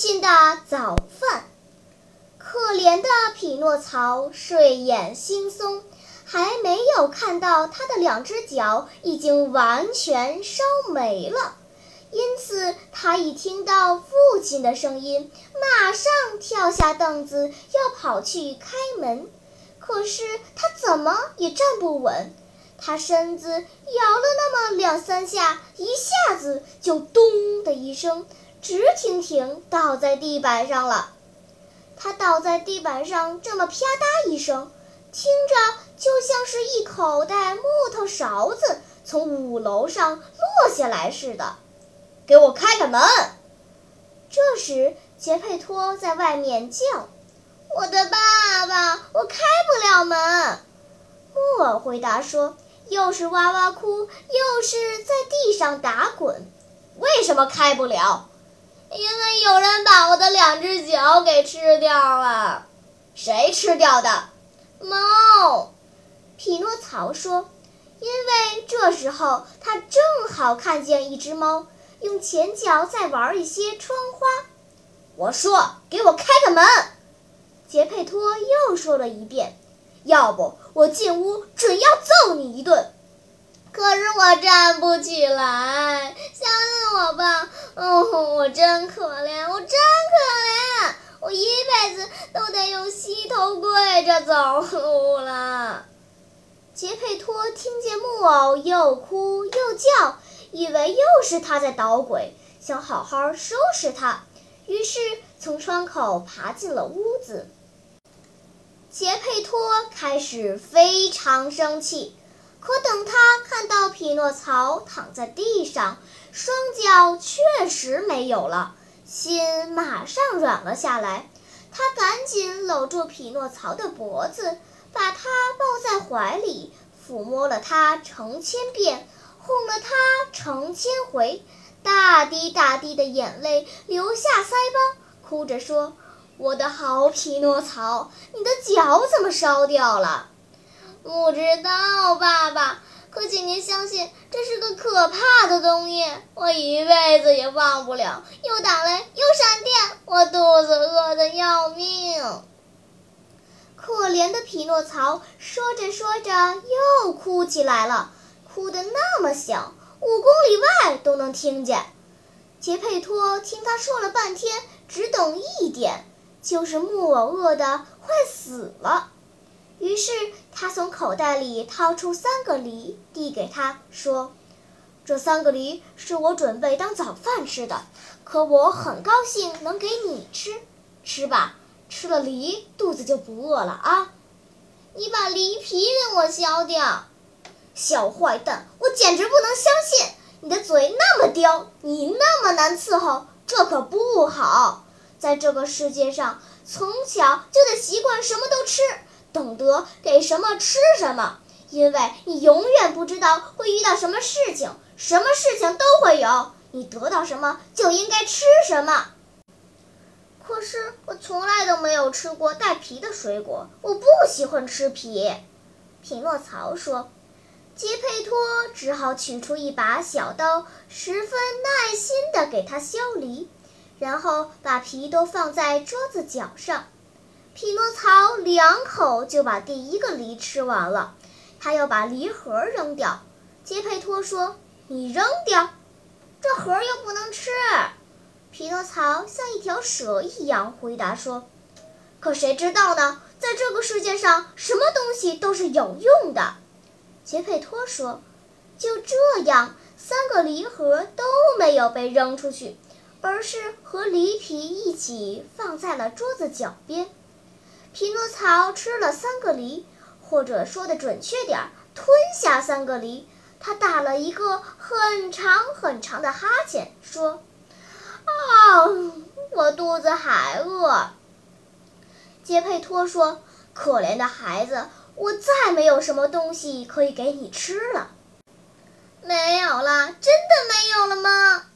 父亲的早饭。可怜的匹诺曹睡眼惺忪，还没有看到他的两只脚已经完全烧没了。因此，他一听到父亲的声音，马上跳下凳子要跑去开门。可是他怎么也站不稳，他身子摇了那么两三下，一下子就咚的一声。直挺挺倒在地板上了，他倒在地板上，这么啪嗒一声，听着就像是一口袋木头勺子从五楼上落下来似的。给我开开门！这时，杰佩托在外面叫：“我的爸爸，我开不了门。”木偶回答说：“又是哇哇哭，又是在地上打滚，为什么开不了？”因为有人把我的两只脚给吃掉了，谁吃掉的？猫。匹诺曹说：“因为这时候他正好看见一只猫用前脚在玩一些窗花。”我说：“给我开个门。”杰佩托又说了一遍：“要不我进屋准要揍你一顿。”可是我站不起来，相信我吧。哦，我真可怜，我真可怜，我一辈子都得用膝头跪着走路了。杰佩托听见木偶又哭又叫，以为又是他在捣鬼，想好好收拾他，于是从窗口爬进了屋子。杰佩托开始非常生气。可等他看到匹诺曹躺在地上，双脚确实没有了，心马上软了下来。他赶紧搂住匹诺曹的脖子，把他抱在怀里，抚摸了他成千遍，哄了他成千回，大滴大滴的眼泪流下腮帮，哭着说：“我的好匹诺曹，你的脚怎么烧掉了？”不知道，爸爸。可请您相信，这是个可怕的东西，我一辈子也忘不了。又打雷，又闪电，我肚子饿得要命。可怜的匹诺曹说着说着又哭起来了，哭得那么响，五公里外都能听见。杰佩托听他说了半天，只懂一点，就是木偶饿得快死了。于是他从口袋里掏出三个梨，递给他说：“这三个梨是我准备当早饭吃的，可我很高兴能给你吃，吃吧，吃了梨肚子就不饿了啊！你把梨皮给我削掉，小坏蛋，我简直不能相信你的嘴那么刁，你那么难伺候，这可不好。在这个世界上，从小就得习惯什么都吃。”懂得给什么吃什么，因为你永远不知道会遇到什么事情，什么事情都会有。你得到什么就应该吃什么。可是我从来都没有吃过带皮的水果，我不喜欢吃皮。匹诺曹说。杰佩托只好取出一把小刀，十分耐心地给他削梨，然后把皮都放在桌子角上。匹诺曹两口就把第一个梨吃完了，他要把梨核扔掉。杰佩托说：“你扔掉，这核又不能吃。”匹诺曹像一条蛇一样回答说：“可谁知道呢？在这个世界上，什么东西都是有用的。”杰佩托说：“就这样，三个梨核都没有被扔出去，而是和梨皮一起放在了桌子脚边。”匹诺曹吃了三个梨，或者说的准确点儿，吞下三个梨。他打了一个很长很长的哈欠，说：“啊，我肚子还饿。”杰佩托说：“可怜的孩子，我再没有什么东西可以给你吃了。”没有了，真的没有了吗？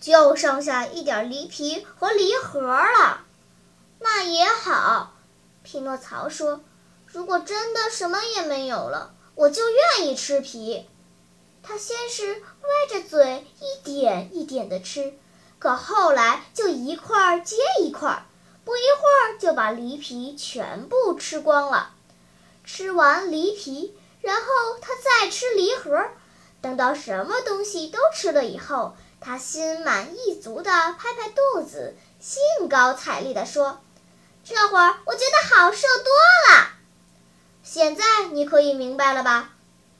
就剩下一点梨皮和梨核了。那也好，匹诺曹说：“如果真的什么也没有了，我就愿意吃皮。”他先是歪着嘴一点一点地吃，可后来就一块接一块，不一会儿就把梨皮全部吃光了。吃完梨皮，然后他再吃梨核。等到什么东西都吃了以后，他心满意足地拍拍肚子，兴高采烈地说：“这会儿我觉得好受多了。”现在你可以明白了吧？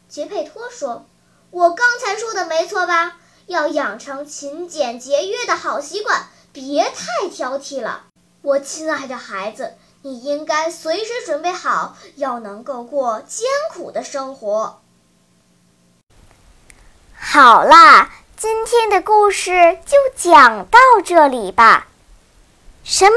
杰佩托说：“我刚才说的没错吧？要养成勤俭节约的好习惯，别太挑剔了。我亲爱的孩子，你应该随时准备好，要能够过艰苦的生活。”好啦，今天的故事就讲到这里吧。什么？